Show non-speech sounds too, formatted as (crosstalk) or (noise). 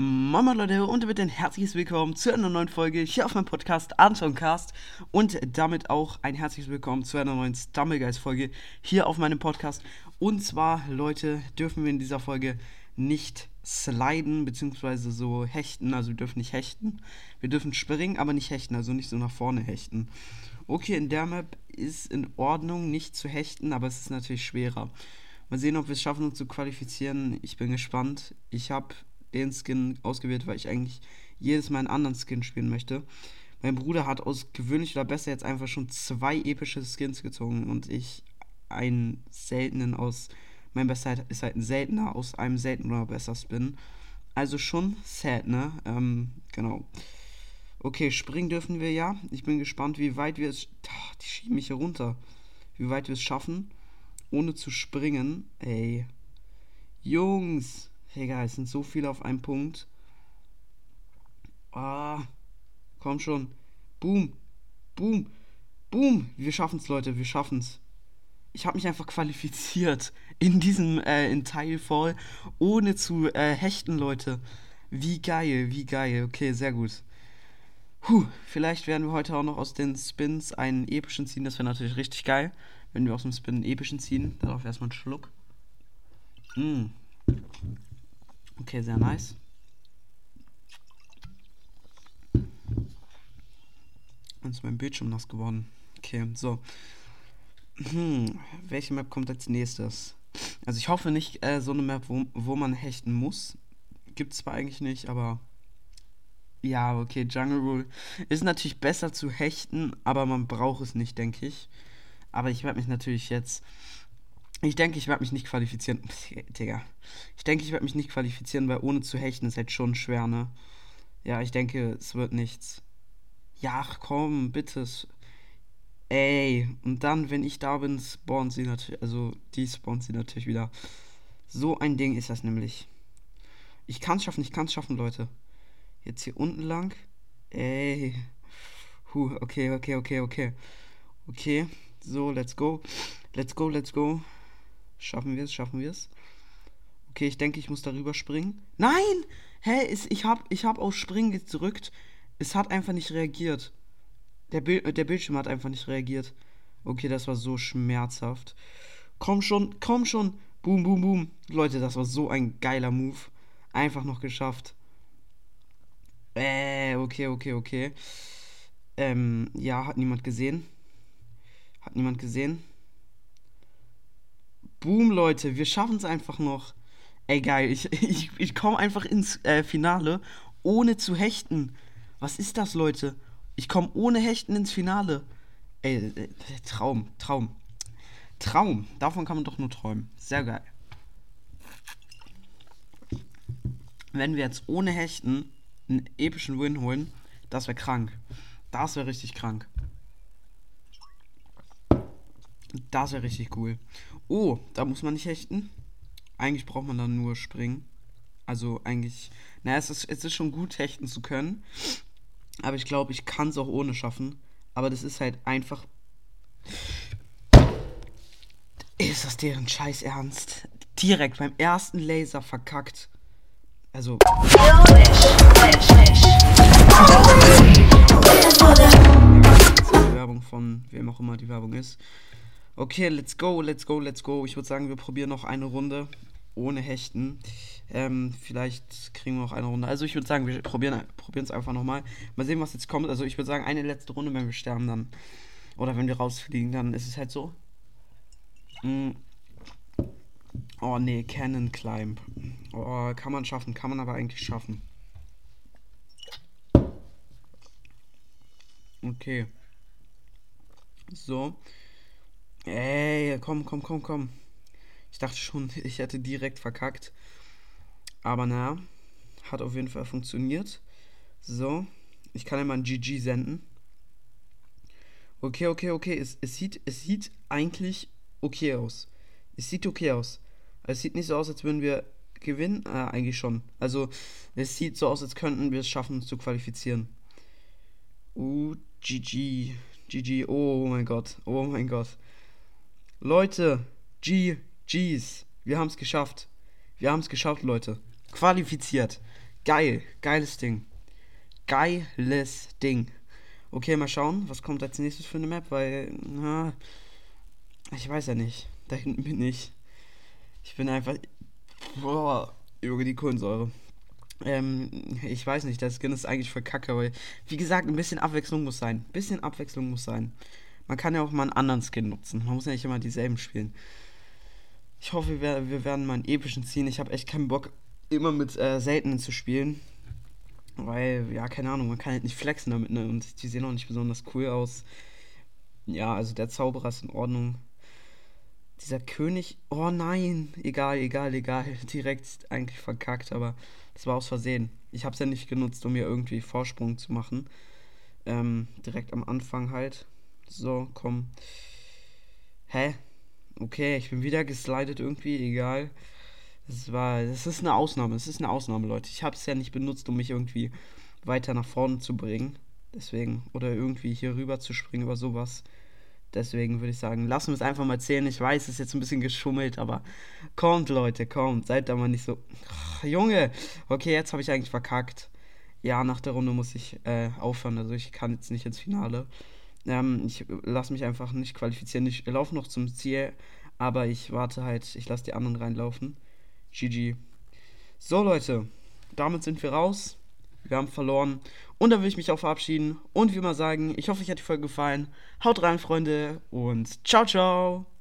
Mama Leute und damit ein herzliches Willkommen zu einer neuen Folge hier auf meinem Podcast Antoncast und damit auch ein herzliches Willkommen zu einer neuen Stumbleguys Folge hier auf meinem Podcast. Und zwar, Leute, dürfen wir in dieser Folge nicht sliden bzw. so hechten, also wir dürfen nicht hechten. Wir dürfen springen, aber nicht hechten, also nicht so nach vorne hechten. Okay, in der Map ist in Ordnung, nicht zu hechten, aber es ist natürlich schwerer. Mal sehen, ob wir es schaffen, uns zu qualifizieren. Ich bin gespannt. Ich habe den Skin ausgewählt, weil ich eigentlich jedes Mal einen anderen Skin spielen möchte. Mein Bruder hat aus gewöhnlich oder besser jetzt einfach schon zwei epische Skins gezogen und ich einen seltenen aus. Mein bester ist halt ein seltener aus einem seltenen oder besser Spin. Also schon sad, ne? Ähm, genau. Okay, springen dürfen wir ja. Ich bin gespannt, wie weit wir es. Ach, die schieben mich hier runter. Wie weit wir es schaffen, ohne zu springen. Ey. Jungs. Digga, es sind so viele auf einem Punkt. Ah, komm schon. Boom, boom, boom. Wir schaffen's, Leute, wir schaffen's. Ich habe mich einfach qualifiziert in diesem äh, in Teilfall, ohne zu äh, hechten, Leute. Wie geil, wie geil. Okay, sehr gut. Puh, vielleicht werden wir heute auch noch aus den Spins einen epischen ziehen. Das wäre natürlich richtig geil, wenn wir aus dem Spin einen epischen ziehen. Darauf erstmal einen Schluck. Mm. Okay, sehr nice. Jetzt ist mein Bildschirm nass geworden. Okay, so. Hm, welche Map kommt als nächstes? Also ich hoffe nicht äh, so eine Map, wo, wo man hechten muss. Gibt es zwar eigentlich nicht, aber ja, okay, Jungle Rule ist natürlich besser zu hechten, aber man braucht es nicht, denke ich. Aber ich werde mich natürlich jetzt ich denke, ich werde mich nicht qualifizieren. (laughs) Digga. Ich denke, ich werde mich nicht qualifizieren, weil ohne zu hechten ist halt schon schwer, ne? Ja, ich denke, es wird nichts. Ja, komm, bitte. Ey, und dann, wenn ich da bin, spawnen sie natürlich, also die spawnen sie natürlich wieder. So ein Ding ist das nämlich. Ich kann es schaffen, ich kann es schaffen, Leute. Jetzt hier unten lang. Ey. Huh, okay, okay, okay, okay. Okay, so, let's go. Let's go, let's go. Schaffen wir es? Schaffen wir es? Okay, ich denke, ich muss darüber springen. Nein! Hä? Ist, ich habe ich hab auf Springen gedrückt. Es hat einfach nicht reagiert. Der, Bild, der Bildschirm hat einfach nicht reagiert. Okay, das war so schmerzhaft. Komm schon, komm schon. Boom, boom, boom. Leute, das war so ein geiler Move. Einfach noch geschafft. Äh, okay, okay, okay. Ähm, ja, hat niemand gesehen. Hat niemand gesehen. Boom, Leute, wir schaffen es einfach noch. Ey, geil, ich, (laughs) ich, ich komme einfach ins äh, Finale, ohne zu hechten. Was ist das, Leute? Ich komme ohne Hechten ins Finale. Ey, äh, Traum, Traum. Traum. Davon kann man doch nur träumen. Sehr geil. Wenn wir jetzt ohne Hechten einen epischen Win holen, das wäre krank. Das wäre richtig krank. Das wäre richtig cool. Oh, da muss man nicht hechten. Eigentlich braucht man dann nur springen. Also eigentlich, naja, es ist, es ist schon gut, hechten zu können. Aber ich glaube, ich kann es auch ohne schaffen. Aber das ist halt einfach. Ist das deren Scheiß Ernst? Direkt beim ersten Laser verkackt. Also. Werbung von wem auch immer die Werbung ist. Okay, let's go, let's go, let's go. Ich würde sagen, wir probieren noch eine Runde ohne Hechten. Ähm, vielleicht kriegen wir noch eine Runde. Also ich würde sagen, wir probieren es einfach nochmal. Mal sehen, was jetzt kommt. Also ich würde sagen, eine letzte Runde, wenn wir sterben dann. Oder wenn wir rausfliegen, dann ist es halt so. Mm. Oh nee, Cannon Climb. Oh, kann man schaffen, kann man aber eigentlich schaffen. Okay. So. Ey, komm, komm, komm, komm. Ich dachte schon, (laughs) ich hätte direkt verkackt. Aber naja, hat auf jeden Fall funktioniert. So, ich kann immer ein GG senden. Okay, okay, okay. Es, es, sieht, es sieht eigentlich okay aus. Es sieht okay aus. Es sieht nicht so aus, als würden wir gewinnen. Äh, eigentlich schon. Also, es sieht so aus, als könnten wir es schaffen, uns zu qualifizieren. Uh, GG. GG. Oh mein Gott. Oh mein Gott. Leute, GG's. Wir haben es geschafft. Wir haben es geschafft, Leute. Qualifiziert. Geil, geiles Ding. Geiles Ding. Okay, mal schauen, was kommt als nächstes für eine Map, weil, na, ich weiß ja nicht. Da hinten bin ich. Ich bin einfach, boah, über die Kohlensäure. Ähm, ich weiß nicht, der Skin ist eigentlich für Kacke, weil, wie gesagt, ein bisschen Abwechslung muss sein. Ein bisschen Abwechslung muss sein. Man kann ja auch mal einen anderen Skin nutzen. Man muss ja nicht immer dieselben spielen. Ich hoffe, wir, wir werden mal einen epischen ziehen. Ich habe echt keinen Bock, immer mit äh, seltenen zu spielen. Weil, ja, keine Ahnung, man kann halt nicht flexen damit, ne? Und die sehen auch nicht besonders cool aus. Ja, also der Zauberer ist in Ordnung. Dieser König. Oh nein. Egal, egal, egal. (laughs) Direkt eigentlich verkackt, aber das war aus Versehen. Ich habe es ja nicht genutzt, um mir irgendwie Vorsprung zu machen. Ähm, direkt am Anfang halt. So, komm. Hä? Okay, ich bin wieder geslidet irgendwie, egal. Das war, das ist eine Ausnahme, es ist eine Ausnahme, Leute. Ich habe es ja nicht benutzt, um mich irgendwie weiter nach vorne zu bringen. Deswegen, oder irgendwie hier rüber zu springen oder sowas. Deswegen würde ich sagen, lassen wir es einfach mal zählen. Ich weiß, es ist jetzt ein bisschen geschummelt, aber kommt, Leute, kommt. Seid da mal nicht so. Ach, Junge! Okay, jetzt habe ich eigentlich verkackt. Ja, nach der Runde muss ich äh, aufhören. Also ich kann jetzt nicht ins Finale. Ähm, ich lasse mich einfach nicht qualifizieren. Ich laufe noch zum Ziel, aber ich warte halt, ich lasse die anderen reinlaufen. GG. So, Leute, damit sind wir raus. Wir haben verloren. Und dann will ich mich auch verabschieden und wie immer sagen, ich hoffe, euch hat die Folge gefallen. Haut rein, Freunde, und ciao, ciao.